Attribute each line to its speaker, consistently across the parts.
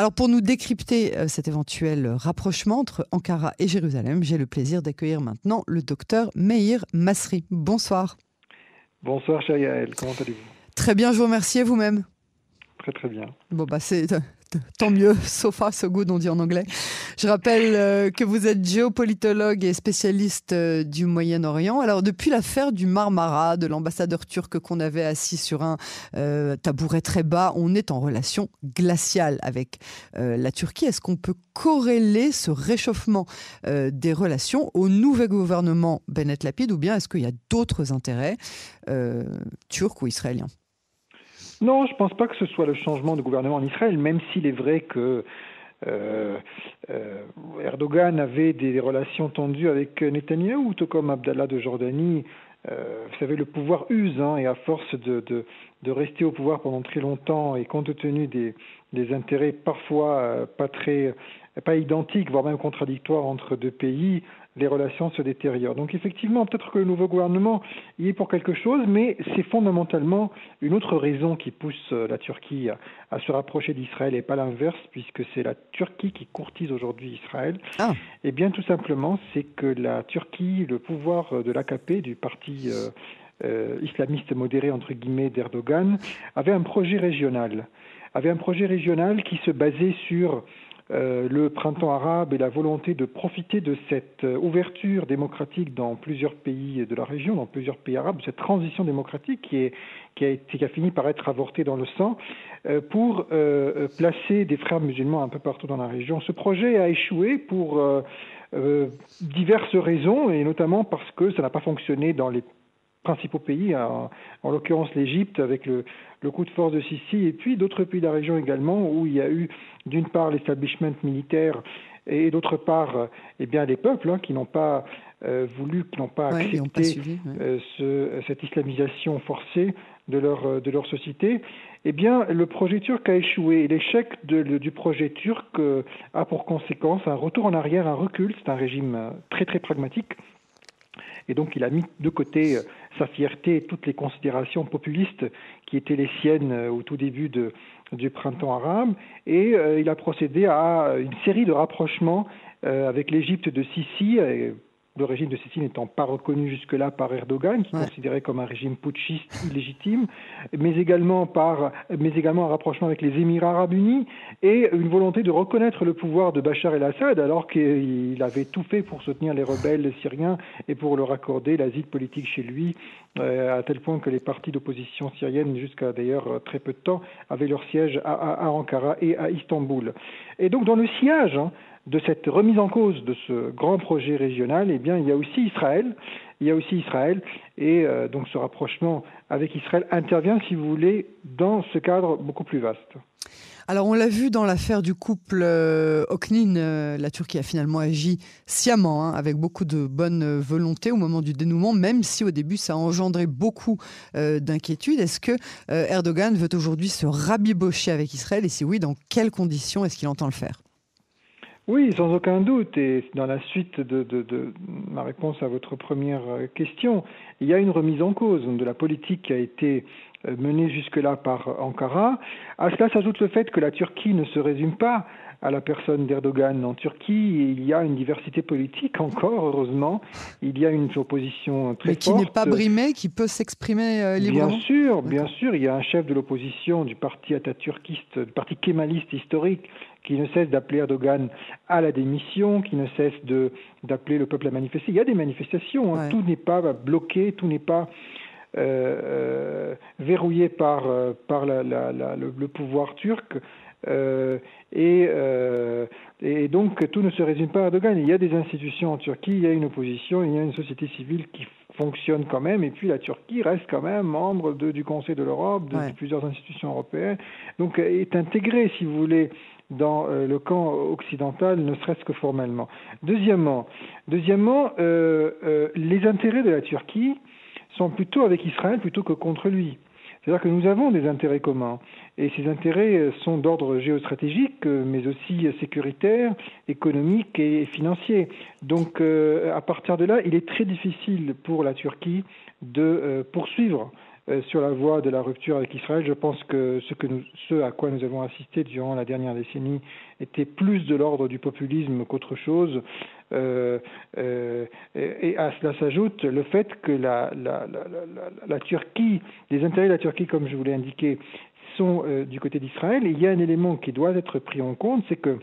Speaker 1: Alors pour nous décrypter euh, cet éventuel rapprochement entre Ankara et Jérusalem, j'ai le plaisir d'accueillir maintenant le docteur Meir Masri. Bonsoir.
Speaker 2: Bonsoir Yael, comment allez-vous?
Speaker 1: Très bien, je vous remercie vous-même?
Speaker 2: Très très bien.
Speaker 1: Bon bah c'est tant mieux, sofa, so good, on dit en anglais. Je rappelle euh, que vous êtes géopolitologue et spécialiste euh, du Moyen-Orient. Alors, depuis l'affaire du Marmara, de l'ambassadeur turc qu'on avait assis sur un euh, tabouret très bas, on est en relation glaciale avec la Turquie. Est-ce qu'on peut corréler ce réchauffement des relations au nouvel gouvernement Bennett Lapid ou bien est-ce qu'il y a d'autres intérêts turcs ou israéliens?
Speaker 2: Non, je ne pense pas que ce soit le changement de gouvernement en Israël, même s'il est vrai que euh, euh, Erdogan avait des relations tendues avec Netanyahou, tout comme Abdallah de Jordanie. Euh, vous savez, le pouvoir use, hein, et à force de, rester au pouvoir pendant très longtemps, et compte tenu des, des intérêts parfois pas très pas identiques, voire même contradictoires entre deux pays, les relations se détériorent. Donc effectivement, peut-être que le nouveau gouvernement y est pour quelque chose, mais c'est fondamentalement une autre raison qui pousse euh, la Turquie à, se rapprocher d'Israël et pas l'inverse, puisque c'est la Turquie qui courtise aujourd'hui Israël. Ah. Et eh bien tout simplement, c'est que la Turquie, le pouvoir de l'AKP, du parti euh, euh, islamiste modéré entre guillemets d'Erdogan, avait un projet régional, avait un projet régional qui se basait sur euh, le printemps arabe et la volonté de profiter de cette euh, ouverture démocratique dans plusieurs pays de la région, dans plusieurs pays arabes, cette transition démocratique qui a fini par être avortée dans le sang, euh, pour placer des frères musulmans un peu partout dans la région. Ce projet a échoué pour diverses raisons, et notamment parce que ça n'a pas fonctionné dans les principaux pays, en, en l'occurrence l'Égypte avec le, le, coup de force de Sisi, et puis d'autres pays de la région également, où il y a eu d'une part l'establishment militaire et d'autre part eh bien, les peuples hein, qui n'ont pas euh, voulu, qui n'ont pas accepté euh, ce, cette islamisation forcée de leur, euh, de leur société, eh bien, le projet turc a échoué. L'échec du projet turc a pour conséquence un retour en arrière, un recul. C'est un régime très très pragmatique et donc il a mis de côté euh, sa fierté et toutes les considérations populistes qui étaient les siennes euh, au tout début du printemps arabe. Et euh, il a procédé à une série de rapprochements avec l'Égypte de Sisi le régime de Sicile n'étant pas reconnu jusque-là par Erdogan, qui est considéré comme un régime putschiste illégitime, mais également, par, mais également un rapprochement avec les Émirats arabes unis et une volonté de reconnaître le pouvoir de Bachar el-Assad alors qu'il avait tout fait pour soutenir les rebelles syriens et pour leur accorder l'asile politique chez lui, euh, à tel point que les partis d'opposition syrienne, jusqu'à d'ailleurs très peu de temps, avaient leur siège à, Ankara et à Istanbul. Et donc dans le sillage, hein, de cette remise en cause de ce grand projet régional, eh bien, il y a aussi Israël. Il y a aussi Israël, et euh, donc ce rapprochement avec Israël intervient, si vous voulez, dans ce cadre beaucoup plus vaste.
Speaker 1: Alors on l'a vu dans l'affaire du couple euh, Oknin, euh, la Turquie a finalement agi sciemment, hein, avec beaucoup de bonne volonté au moment du dénouement, même si au début ça a engendré beaucoup d'inquiétudes. Est-ce que Erdogan veut aujourd'hui se rabibocher avec Israël, et si oui, dans quelles conditions est-ce qu'il entend le faire?
Speaker 2: Oui, sans aucun doute. Et dans la suite de, ma réponse à votre première question, il y a une remise en cause de la politique qui a été euh, menée jusque-là par Ankara. À cela s'ajoute le fait que la Turquie ne se résume pas à la personne d'Erdogan. En Turquie, il y a une diversité politique encore, heureusement. Il y a une opposition très
Speaker 1: Mais qui n'est pas brimée, qui peut s'exprimer euh, librement
Speaker 2: Bien sûr, bien sûr. Il y a un chef de l'opposition du parti atatürkiste, du parti kémaliste historique, qui ne cesse d'appeler Erdogan à la démission, qui ne cesse d'appeler le peuple à manifester. Il y a des manifestations, hein. tout n'est pas bloqué, tout n'est pas euh, euh, verrouillé par, par la, le, le, pouvoir turc. Euh, et, euh, et, donc tout ne se résume pas à Erdogan. Il y a des institutions en Turquie, il y a une opposition, il y a une société civile qui fonctionne quand même, et puis la Turquie reste quand même membre de, du Conseil de l'Europe, de, plusieurs institutions européennes, donc est intégrée, si vous voulez, dans euh, le camp occidental, ne serait-ce que formellement. Deuxièmement, deuxièmement les intérêts de la Turquie sont plutôt avec Israël plutôt que contre lui. C'est-à-dire que nous avons des intérêts communs. Et ces intérêts sont d'ordre géostratégique, mais aussi sécuritaire, économique et financier. Donc, à partir de là, il est très difficile pour la Turquie de poursuivre euh, sur la voie de la rupture avec Israël. Je pense que ce, que nous, ce à quoi nous avons assisté durant la dernière décennie était plus de l'ordre du populisme qu'autre chose. Euh, euh, et à cela s'ajoute le fait que la, Turquie, les intérêts de la Turquie, comme je vous l'ai indiqué, sont euh, du côté d'Israël. Et il y a un élément qui doit être pris en compte, c'est que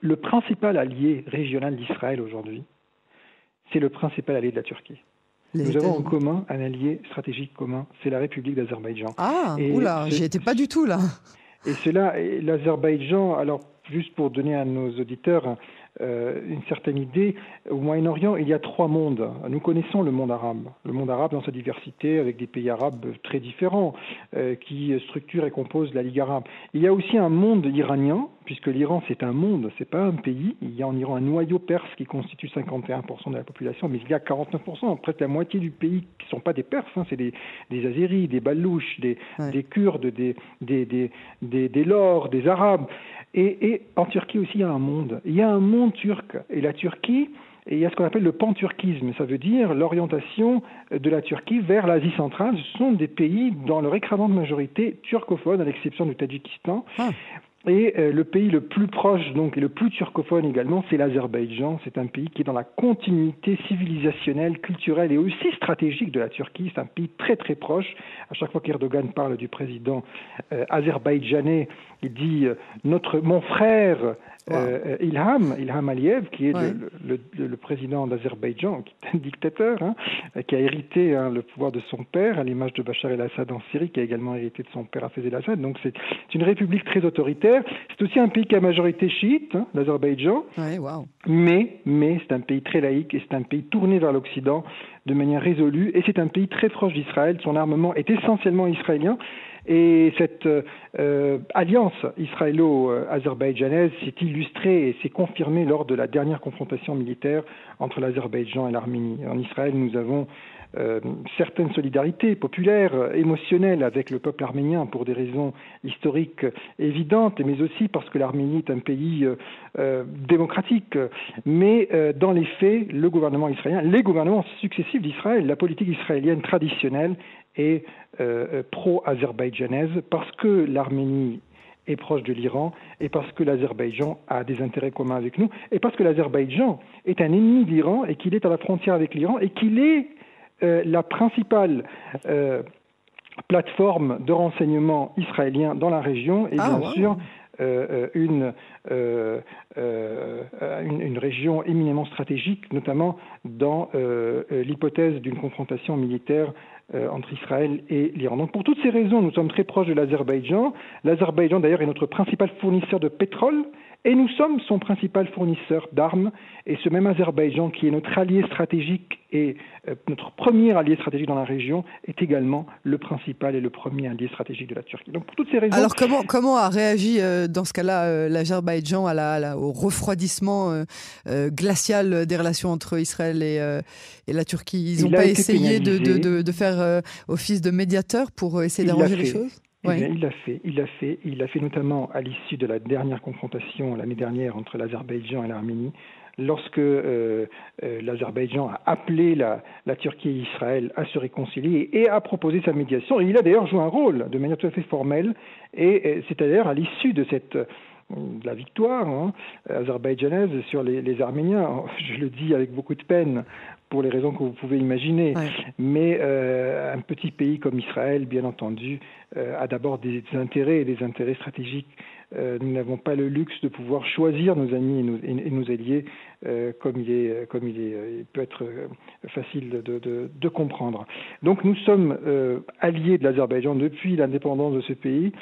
Speaker 2: le principal allié régional d'Israël aujourd'hui, c'est le principal allié de la Turquie. Nous avons en commun un allié stratégique commun, c'est la République d'Azerbaïdjan.
Speaker 1: Ah, et oula, j'y étais pas du tout là.
Speaker 2: Et cela, l'Azerbaïdjan, alors juste pour donner à nos auditeurs une certaine idée. Au Moyen-Orient, il y a trois mondes. Nous connaissons le monde arabe. Le monde arabe dans sa diversité, avec des pays arabes très différents, euh, qui structurent et composent la Ligue arabe. Il y a aussi un monde iranien, puisque l'Iran c'est un monde, c'est pas un pays. Il y a en Iran un noyau perse qui constitue 51% de la population, mais il y a 49%, presque la moitié du pays qui ne sont pas des Perses, hein. c'est des, des Azéris, des Balouches, des, des Kurdes, des, des, des, des, des Lors, des Arabes. Et, et, en Turquie aussi, il y a un monde. Il y a un monde turc. Et la Turquie, il y a ce qu'on appelle le panturquisme. Ça veut dire l'orientation de la Turquie vers l'Asie centrale. Ce sont des pays dans leur écrasante majorité turcophone, à l'exception du Tadjikistan. Ah. Et euh, le pays le plus proche, donc, et le plus turcophone également, c'est l'Azerbaïdjan. C'est un pays qui est dans la continuité civilisationnelle, culturelle et aussi stratégique de la Turquie. C'est un pays très très proche. À chaque fois qu'Erdogan parle du président euh, azerbaïdjanais, il dit euh, notre mon frère euh, Ilham, Ilham Aliyev, qui est le, le, le, président d'Azerbaïdjan, qui est un dictateur, hein, qui a hérité hein, le pouvoir de son père, à l'image de Bachar el-Assad en Syrie, qui a également hérité de son père Hafez el-Assad. Donc c'est une république très autoritaire. C'est aussi un pays qui a majorité chiite, hein, l'Azerbaïdjan. Mais, mais c'est un pays très laïque et c'est un pays tourné vers l'Occident de manière résolue. Et c'est un pays très proche d'Israël. Son armement est essentiellement israélien. Et cette euh, alliance israélo-azerbaïdjanaise s'est illustrée et s'est confirmée lors de la dernière confrontation militaire entre l'Azerbaïdjan et l'Arménie. En Israël, nous avons euh, certaines solidarités populaires, émotionnelles avec le peuple arménien pour des raisons historiques évidentes, mais aussi parce que l'Arménie est un pays euh, euh démocratique. Mais dans les faits, le gouvernement israélien, les gouvernements successifs d'Israël, la politique israélienne traditionnelle est euh, pro-azerbaïdjanaise parce que l'Arménie est proche de l'Iran et parce que l'Azerbaïdjan a des intérêts communs avec nous et parce que l'Azerbaïdjan est un ennemi de l'Iran et qu'il est à la frontière avec l'Iran et qu'il est euh, la principale euh, plateforme de renseignement israélien dans la région et ah, bien sûr euh, une, une, une, région éminemment stratégique, notamment dans l'hypothèse d'une confrontation militaire entre Israël et l'Iran. Donc pour toutes ces raisons, nous sommes très proches de l'Azerbaïdjan. L'Azerbaïdjan d'ailleurs est notre principal fournisseur de pétrole et nous sommes son principal fournisseur d'armes, et ce même Azerbaïdjan, qui est notre allié stratégique et euh, notre premier allié stratégique dans la région, est également le principal et le premier allié stratégique de la Turquie.
Speaker 1: Donc pour toutes ces raisons. Alors comment, comment a réagi euh, dans ce cas-là euh, l'Azerbaïdjan à la, au refroidissement glacial des relations entre Israël et, et la Turquie? Ils n'ont pas essayé de, de, de, faire office de médiateur pour essayer d'arranger les choses?
Speaker 2: Eh il l'a fait, il l'a fait, il l'a fait notamment à l'issue de la dernière confrontation l'année dernière entre l'Azerbaïdjan et l'Arménie, lorsque euh, euh, l'Azerbaïdjan a appelé la, Turquie et Israël à se réconcilier et a proposé sa médiation. Et il a d'ailleurs joué un rôle de manière tout à fait formelle, et, c'est d'ailleurs à l'issue de cette la victoire hein, azerbaïdjanaise sur les, les, Arméniens. Je le dis avec beaucoup de peine pour les raisons que vous pouvez imaginer. Mais euh, un petit pays comme Israël, bien entendu, euh, a d'abord des intérêts et des intérêts stratégiques. Euh, nous n'avons pas le luxe de pouvoir choisir nos amis et nos, et nos alliés comme il est, comme il est, il peut être facile de, de, de comprendre. Donc nous sommes alliés de l'Azerbaïdjan depuis l'indépendance de ce pays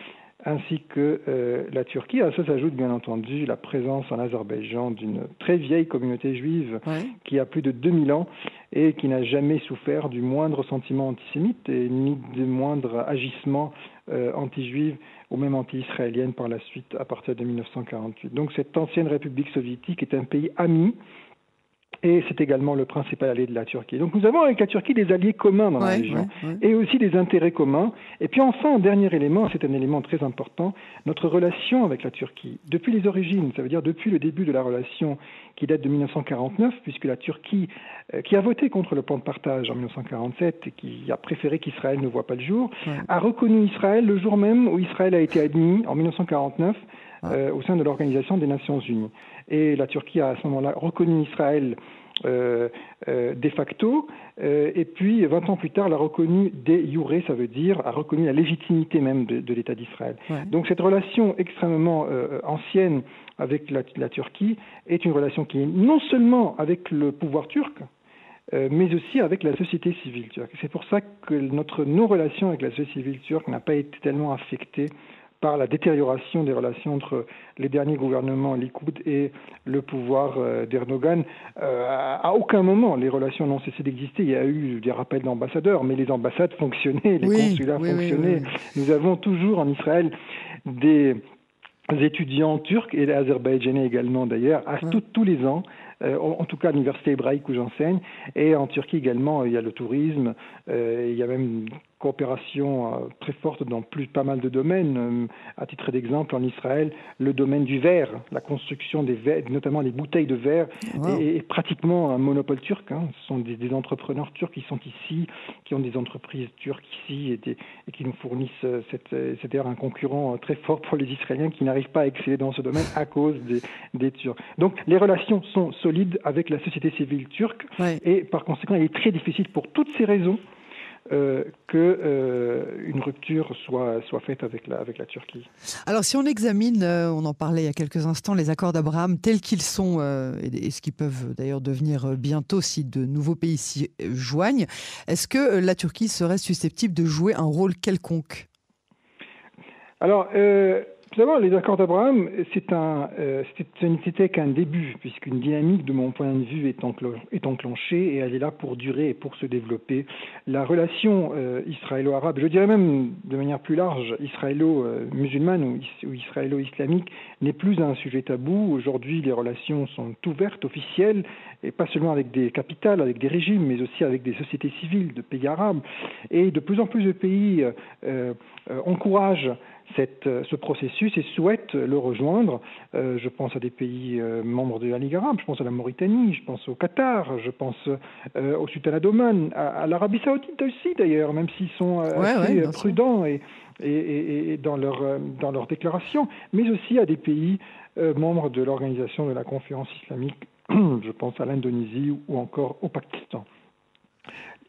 Speaker 2: ainsi que euh, la Turquie. À ça s'ajoute bien entendu la présence en Azerbaïdjan d'une très vieille communauté juive qui a plus de 2000 ans et qui n'a jamais souffert du moindre sentiment antisémite et ni du moindre agissement euh, anti-juif ou même anti-israélienne par la suite à partir de 1948. Donc cette ancienne république soviétique est un pays ami et c'est également le principal allié de la Turquie. Donc nous avons avec la Turquie des alliés communs dans la région et aussi des intérêts communs. Et puis enfin, un dernier élément, c'est un élément très important, notre relation avec la Turquie. Depuis les origines, ça veut dire depuis le début de la relation qui date de 1949, puisque la Turquie, euh, qui a voté contre le plan de partage en 1947 et qui a préféré qu'Israël ne voit pas le jour, a reconnu Israël le jour même où Israël a été admis en 1949 euh, au sein de l'Organisation des Nations Unies. Et la Turquie a à ce moment-là reconnu Israël euh, euh, de facto, euh, et puis 20 ans plus tard l'a reconnu de jure, ça veut dire a reconnu la légitimité même de, l'État d'Israël. Donc cette relation extrêmement ancienne avec la, Turquie est une relation qui est non seulement avec le pouvoir turc, mais aussi avec la société civile turque. C'est pour ça que notre non-relation avec la société civile turque n'a pas été tellement affectée par la détérioration des relations entre les derniers gouvernements Likoud et le pouvoir euh, d'Erdogan. Euh, à aucun moment, les relations n'ont cessé d'exister. Il y a eu des rappels d'ambassadeurs, mais les ambassades fonctionnaient, les consulats fonctionnaient. Nous avons toujours en Israël des étudiants turcs et azerbaïdjanais également d'ailleurs, à tous les ans, euh, en, tout cas à l'université hébraïque où j'enseigne, et en Turquie également, il y a le tourisme, il y a même coopération euh, très forte dans plus pas mal de domaines. Euh, à titre d'exemple, en Israël, le domaine du verre, la construction des verres, notamment des bouteilles de verre, est, pratiquement un monopole turc. Hein. Ce sont des, entrepreneurs turcs qui sont ici, qui ont des entreprises turques ici et, qui nous fournissent. Euh, c'est d'ailleurs un concurrent très fort pour les Israéliens qui n'arrivent pas à exceller dans ce domaine à cause des, des Turcs. Donc les relations sont solides avec la société civile turque et par conséquent, il est très difficile pour toutes ces raisons euh, qu'une euh, rupture soit, soit faite avec la, avec la Turquie.
Speaker 1: Alors si on examine, euh, on en parlait il y a quelques instants, les accords d'Abraham tels qu'ils sont, et, ce qu'ils peuvent d'ailleurs devenir bientôt si de nouveaux pays s'y joignent, est-ce que la Turquie serait susceptible de jouer un rôle quelconque?
Speaker 2: Alors, tout d'abord, les accords d'Abraham, c'est un, euh, n'était qu'un début, puisqu'une dynamique, de mon point de vue, est, enclenchée et elle est là pour durer et pour se développer. La relation euh, israélo-arabe, je dirais même de manière plus large, israélo-musulmane ou, israélo-islamique, n'est plus un sujet tabou. Aujourd'hui, les relations sont ouvertes, officielles, et pas seulement avec des capitales, avec des régimes, mais aussi avec des sociétés civiles de pays arabes. Et de plus en plus de pays euh, encouragent cette, euh, ce processus et souhaitent le rejoindre. Euh, je pense à des pays euh, membres de la Ligue arabe, je pense à la Mauritanie, je pense au Qatar, je pense au Sultanat d'Oman, à, l'Arabie saoudite aussi d'ailleurs, même s'ils sont assez prudents et, et, et, dans, leur, dans leurs déclarations, mais aussi à des pays membres de l'organisation de la conférence islamique, je pense à l'Indonésie ou encore au Pakistan.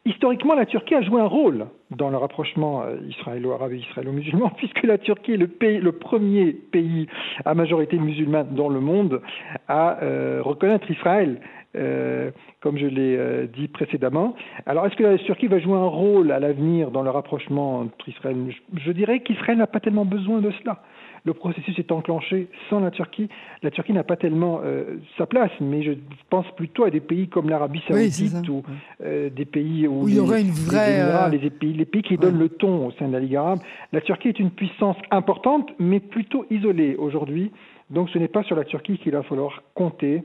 Speaker 2: Historiquement, la Turquie a joué un rôle dans le rapprochement euh, israélo-arabe et israélo-musulman, puisque la Turquie est le, pays, le, premier pays à majorité musulmane dans le monde à euh, reconnaître Israël, euh, comme je l'ai dit précédemment. Alors, est-ce que la Turquie va jouer un rôle à l'avenir dans le rapprochement entre Israël Je dirais qu'Israël n'a pas tellement besoin de cela le processus est enclenché sans la Turquie. La Turquie n'a pas tellement euh, sa place, mais je pense plutôt à des pays comme l'Arabie Saoudite ou euh, des pays
Speaker 1: où, il y aurait une vraie.
Speaker 2: Euh, les, pays, les pays qui donnent le ton au sein de la Ligue arabe. La Turquie est une puissance importante, mais plutôt isolée aujourd'hui. Donc ce n'est pas sur la Turquie qu'il va falloir compter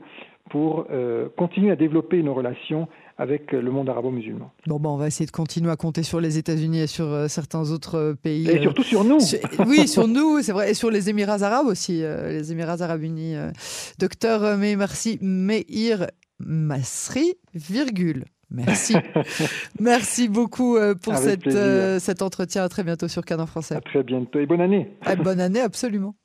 Speaker 2: pour continuer à développer nos relations avec le monde arabo-musulman.
Speaker 1: Bon, ben, on va essayer de continuer à compter sur les États-Unis et sur euh, certains autres euh, pays.
Speaker 2: Et surtout sur nous.
Speaker 1: oui, sur nous, c'est vrai, et sur les Émirats arabes aussi, euh, les Émirats arabes unis. Docteur, merci, Meir Masri, virgule. Merci. Merci beaucoup pour cette, cet entretien. À très bientôt sur Canon Français.
Speaker 2: À très bientôt et bonne année.
Speaker 1: bonne année, absolument.